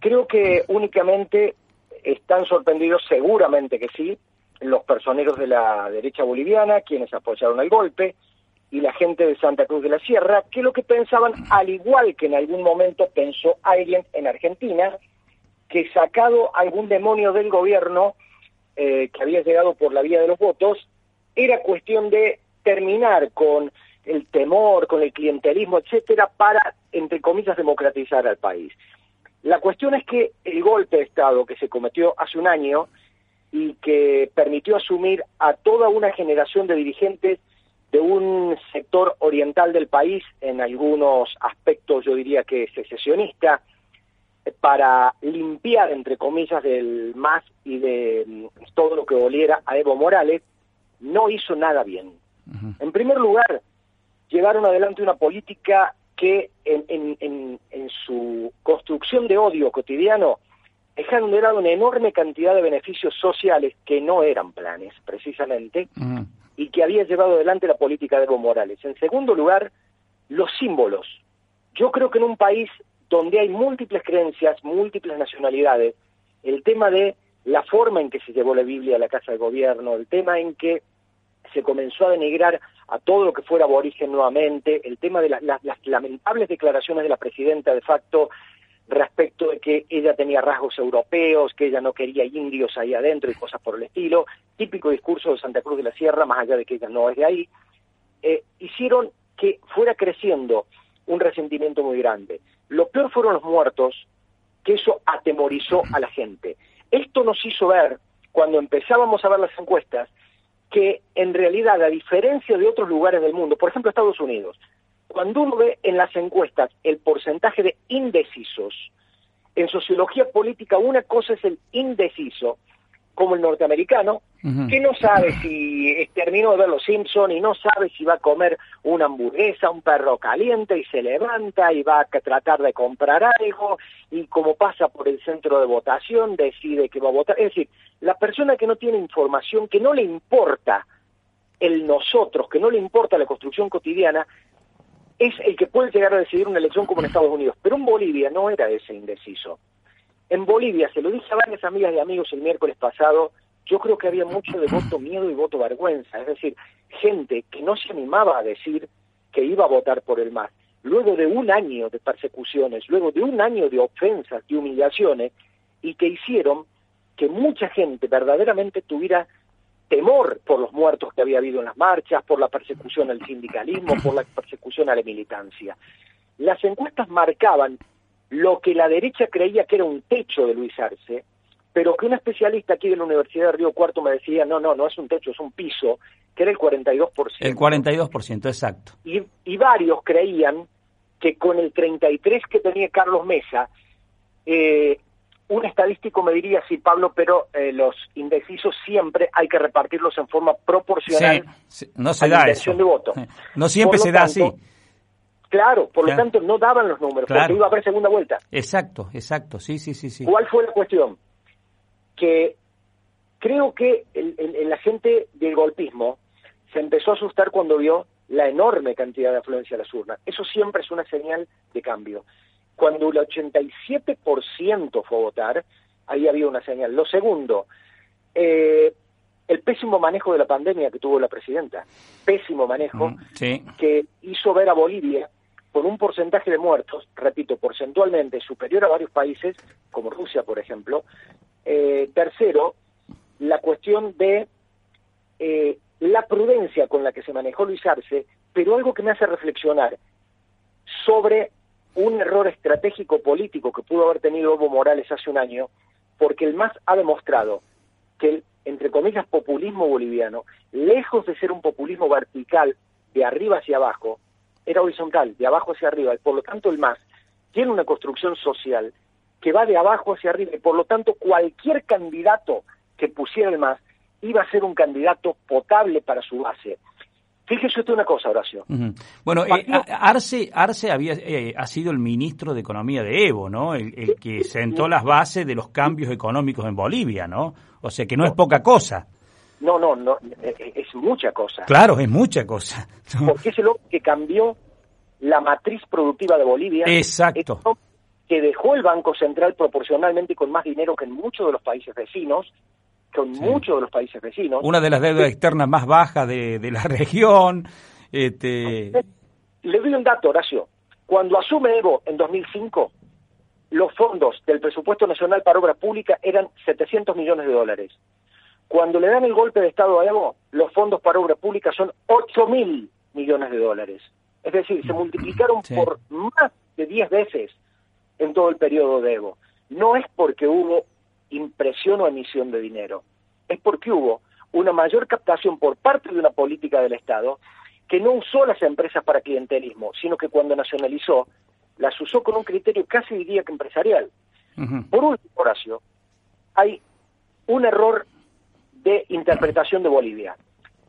Creo que únicamente están sorprendidos, seguramente que sí, los personeros de la derecha boliviana, quienes apoyaron el golpe, y la gente de Santa Cruz de la Sierra, que lo que pensaban, al igual que en algún momento pensó alguien en Argentina, que sacado algún demonio del gobierno eh, que había llegado por la vía de los votos, era cuestión de terminar con el temor, con el clientelismo, etcétera, para, entre comillas, democratizar al país. La cuestión es que el golpe de Estado que se cometió hace un año y que permitió asumir a toda una generación de dirigentes de un sector oriental del país, en algunos aspectos yo diría que secesionista, para limpiar, entre comillas, del MAS y de mm, todo lo que oliera a Evo Morales, no hizo nada bien. En primer lugar, llevaron adelante una política que en, en, en, su construcción de odio cotidiano dejaron de lado una enorme cantidad de beneficios sociales que no eran planes, precisamente, y que había llevado adelante la política de Evo Morales. En segundo lugar, los símbolos. Yo creo que en un país donde hay múltiples creencias, múltiples nacionalidades, el tema de la forma en que se llevó la Biblia a la Casa de Gobierno, el tema en que se comenzó a denigrar a todo lo que fuera aborigen nuevamente, el tema de las lamentables declaraciones de la presidenta de facto respecto de que ella tenía rasgos europeos, que ella no quería indios ahí adentro y cosas por el estilo, típico discurso de Santa Cruz de la Sierra, más allá de que ella no es de ahí, eh, hicieron que fuera creciendo un resentimiento muy grande. Lo peor fueron los muertos, que eso atemorizó a la gente. Esto nos hizo ver, cuando empezábamos a ver las encuestas, que en realidad, a diferencia de otros lugares del mundo, por ejemplo Estados Unidos, cuando uno ve en las encuestas el porcentaje de indecisos, en sociología política una cosa es el indeciso, como el norteamericano, que no sabe si terminó de ver Los Simpson y no sabe si va a comer una hamburguesa, un perro caliente y se levanta y va a tratar de comprar algo y como pasa por el centro de votación decide que va a votar. Es decir, la persona que no tiene información, que no le importa el nosotros, que no le importa la construcción cotidiana, es el que puede llegar a decidir una elección como en Estados Unidos. Pero en Bolivia no era ese indeciso. En Bolivia, se lo dije a varias amigas y amigos el miércoles pasado, yo creo que había mucho de voto miedo y voto vergüenza, es decir, gente que no se animaba a decir que iba a votar por el MAS. Luego de un año de persecuciones, luego de un año de ofensas y humillaciones, y que hicieron que mucha gente verdaderamente tuviera temor por los muertos que había habido en las marchas, por la persecución al sindicalismo, por la persecución a la militancia. Las encuestas marcaban lo que la derecha creía que era un techo de Luis Arce, pero que un especialista aquí de la Universidad de Río Cuarto me decía, no, no, no es un techo, es un piso, que era el 42%. El 42%, exacto. Y, y varios creían que con el 33 que tenía Carlos Mesa, eh, un estadístico me diría, sí, Pablo, pero eh, los indecisos siempre hay que repartirlos en forma proporcional no se da eso. de voto. No siempre se da así. Claro, por lo tanto no daban los números, porque iba a haber segunda vuelta. Exacto, exacto, sí, sí, sí. sí. ¿Cuál fue la cuestión? Que creo que el, la gente del golpismo se empezó a asustar cuando vio la enorme cantidad de afluencia a las urnas. Eso siempre es una señal de cambio. Cuando el 87% fue a votar, ahí había una señal. Lo segundo, eh, el pésimo manejo de la pandemia que tuvo la presidenta, pésimo manejo, mm, que hizo ver a Bolivia con un porcentaje de muertos, repito, porcentualmente superior a varios países, como Rusia, por ejemplo. Eh, tercero, la cuestión de eh, la prudencia con la que se manejó Luis Arce, pero algo que me hace reflexionar sobre un error estratégico político que pudo haber tenido Evo Morales hace un año, porque el MAS ha demostrado que el, entre comillas, populismo boliviano, lejos de ser un populismo vertical de arriba hacia abajo, era horizontal, de abajo hacia arriba, y por lo tanto el MAS tiene una construcción social que va de abajo hacia arriba, y por lo tanto cualquier candidato que pusiera el MAS iba a ser un candidato potable para su base. Fíjese usted una cosa, Horacio. Bueno, eh, Arce, Arce había, eh, ha sido el ministro de Economía de Evo, ¿no? El, que sentó las bases de los cambios económicos en Bolivia, ¿no? O sea que no, es poca cosa. No, no, no, eh, es mucha cosa. Claro, es mucha cosa. Porque es el hombre que cambió la matriz productiva de Bolivia. Exacto. que dejó el Banco Central proporcionalmente con más dinero que en muchos de los países vecinos, con muchos de los países vecinos. Una de las deudas externas más bajas de, la región. Este... Le doy un dato, Horacio. Cuando asume Evo en 2005, los fondos del presupuesto nacional para obra pública eran 700 millones de dólares. Cuando le dan el golpe de Estado a Evo, los fondos para obra pública son 8 mil millones de dólares. Es decir, se multiplicaron por más de 10 veces en todo el periodo de Evo. No es porque hubo impresión o emisión de dinero, es porque hubo una mayor captación por parte de una política del Estado que no usó las empresas para clientelismo, sino que cuando nacionalizó, las usó con un criterio casi diría que empresarial. Por último, Horacio, hay un error de interpretación de Bolivia.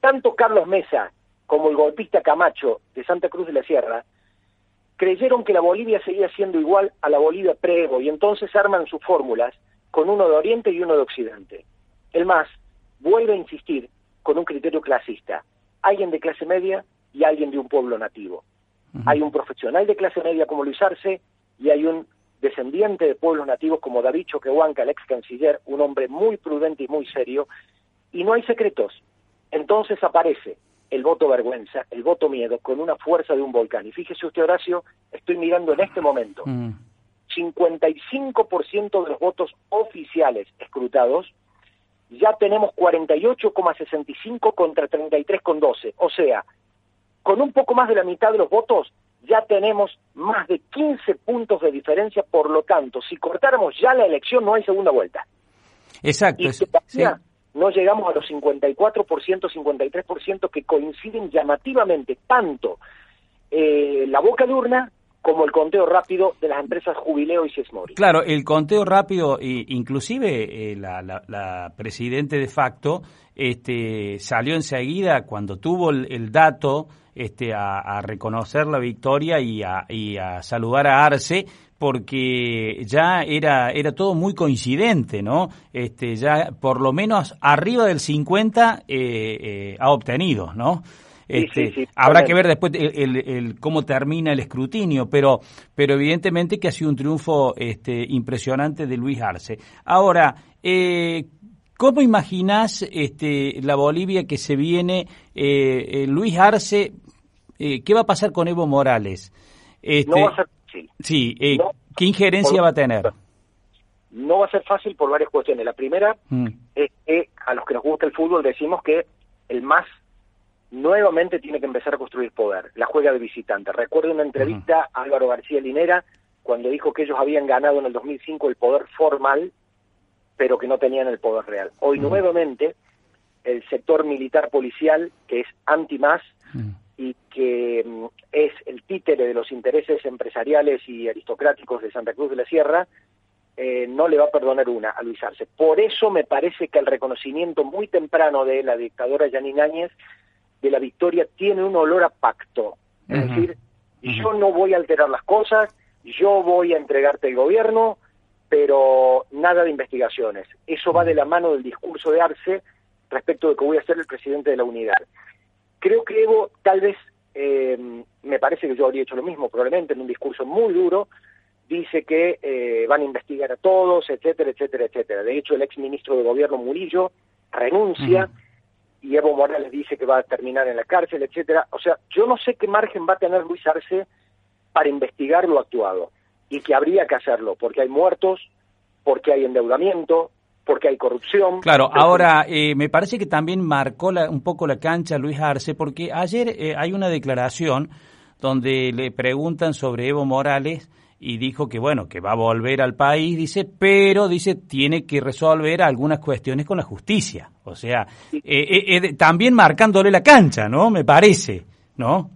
Tanto Carlos Mesa como el golpista Camacho de Santa Cruz de la Sierra creyeron que la Bolivia seguía siendo igual a la Bolivia pre y entonces arman sus fórmulas con uno de Oriente y uno de Occidente. El MAS vuelve a insistir con un criterio clasista, alguien de clase media y alguien de un pueblo nativo. Hay un profesional de clase media como Luis Arce y hay un descendiente de pueblos nativos como David Choquehuanca, el ex canciller, un hombre muy prudente y muy serio, y no hay secretos. Entonces aparece el voto vergüenza, el voto miedo, con una fuerza de un volcán. Y fíjese usted, Horacio, estoy mirando en este momento, 55% mm. de los votos oficiales escrutados, ya tenemos 48,65 contra 33,12. O sea, con un poco más de la mitad de los votos, ya tenemos más de 15 puntos de diferencia, por lo tanto, si cortáramos ya la elección, no hay segunda vuelta. Exacto no llegamos a los 54%, 53% que coinciden llamativamente tanto eh, la boca de urna como el conteo rápido de las empresas Jubileo y Sesmori. Claro, el conteo rápido, inclusive eh, la, la, presidente de facto este, salió enseguida cuando tuvo el, dato este, a, reconocer la victoria y a, y a saludar a Arce porque ya era, era todo muy coincidente, ¿no? Este, ya por lo menos arriba del 50 eh, eh, ha obtenido, ¿no? Este, habrá que ver después el, cómo termina el escrutinio, pero, pero evidentemente que ha sido un triunfo este, impresionante de Luis Arce. Ahora, eh, ¿cómo imaginás este, la Bolivia que se viene? Eh, Luis Arce, ¿qué va a pasar con Evo Morales? Este, no va a ser Sí, eh, ¿qué injerencia va a tener? No va a ser fácil por varias cuestiones. La primera mm. es que a los que nos gusta el fútbol decimos que el MAS nuevamente tiene que empezar a construir poder, la juega de visitante. Recuerdo una entrevista a Álvaro García Linera cuando dijo que ellos habían ganado en el 2005 el poder formal, pero que no tenían el poder real. Hoy nuevamente el sector militar policial, que es anti-MAS, y que mm, es el títere de los intereses empresariales y aristocráticos de Santa Cruz de la Sierra, eh, no le va a perdonar una a Luis Arce. Por eso me parece que el reconocimiento muy temprano de la dictadora Yanine Áñez de la victoria tiene un olor a pacto. Es decir, yo no voy a alterar las cosas, yo voy a entregarte el gobierno, pero nada de investigaciones. Eso va de la mano del discurso de Arce respecto de que voy a ser el presidente de la unidad. Creo que Evo tal vez, eh, me parece que yo habría hecho lo mismo, probablemente en un discurso muy duro, dice que eh, van a investigar a todos, etcétera, etcétera, etcétera. De hecho, el ex ministro de Gobierno Murillo renuncia y Evo Morales dice que va a terminar en la cárcel, etcétera. O sea, yo no sé qué margen va a tener Luis Arce para investigar lo actuado y que habría que hacerlo, porque hay muertos, porque hay endeudamiento, porque hay corrupción. Claro, ahora eh, me parece que también marcó un poco la cancha Luis Arce, porque ayer eh, hay una declaración donde le preguntan sobre Evo Morales y dijo que bueno, que va a volver al país, dice, pero dice tiene que resolver algunas cuestiones con la justicia. O sea, eh, también marcándole la cancha, ¿no? Me parece, ¿no?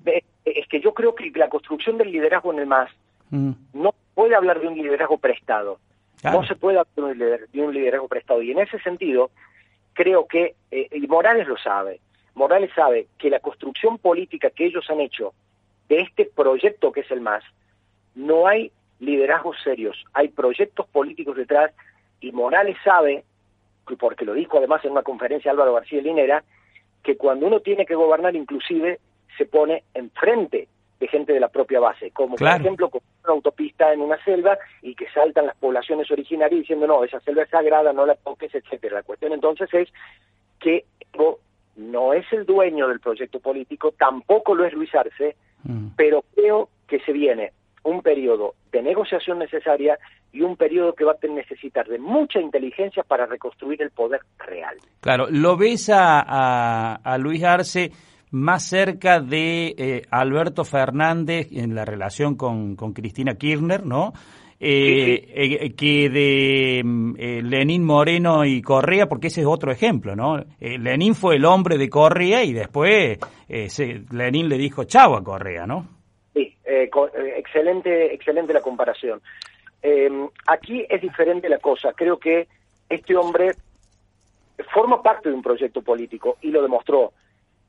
Es que yo creo que la construcción del liderazgo en el MAS mm. no puede hablar de un liderazgo prestado no se puede hablar de un liderazgo prestado. Y en ese sentido, creo que, eh, y Morales lo sabe, Morales sabe que la construcción política que ellos han hecho de este proyecto que es el MAS, no hay liderazgos serios, hay proyectos políticos detrás y Morales sabe, porque lo dijo además en una conferencia Álvaro García Linera, que cuando uno tiene que gobernar inclusive se pone enfrente de gente de la propia base, como por ejemplo una autopista en una selva y que saltan las poblaciones originarias diciendo, no, esa selva es sagrada, no la toques, etcétera. La cuestión entonces es que Evo no es el dueño del proyecto político, tampoco lo es Luis Arce, mm. pero creo que se viene un periodo de negociación necesaria y un periodo que va a necesitar de mucha inteligencia para reconstruir el poder real. Claro, ¿lo ves a, a, Luis Arce más cerca de eh, Alberto Fernández en la relación con, con Cristina Kirchner, ¿no? Eh, eh, que de mm, Lenín Moreno y Correa, porque ese es otro ejemplo, ¿no? Lenín fue el hombre de Correa y después Lenín le dijo chavo a Correa, ¿no? Sí, eh, eh, excelente, excelente la comparación. Eh, aquí es diferente la cosa. Creo que este hombre forma parte de un proyecto político y lo demostró.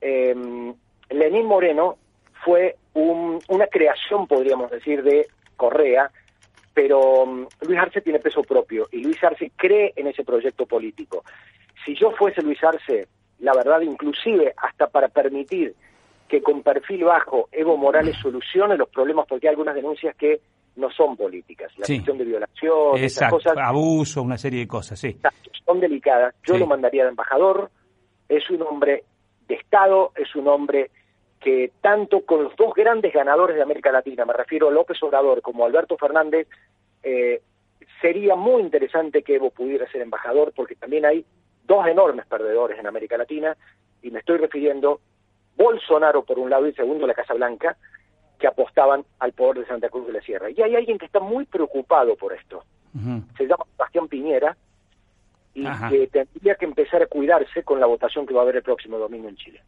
Lenín Moreno fue una creación, podríamos decir, de Correa, pero um, Luis Arce tiene peso propio y Luis Arce cree en ese proyecto político. Si yo fuese Luis Arce, la verdad, inclusive hasta para permitir que con perfil bajo Evo Morales solucione los problemas, porque hay algunas denuncias que no son políticas, la cuestión de violación, esas cosas. abuso, una serie de cosas, sí. Son delicadas. Yo lo mandaría de embajador, es un hombre de Estado, es un hombre que tanto con los dos grandes ganadores de América Latina, me refiero a López Obrador como Alberto Fernández, eh, sería muy interesante que Evo pudiera ser embajador, porque también hay dos enormes perdedores en América Latina, y me estoy refiriendo Bolsonaro por un lado y segundo la Casa Blanca, que apostaban al poder de Santa Cruz de la Sierra. Y hay alguien que está muy preocupado por esto. Se llama Sebastián Piñera y que tendría que empezar a cuidarse con la votación que va a haber el próximo domingo en Chile.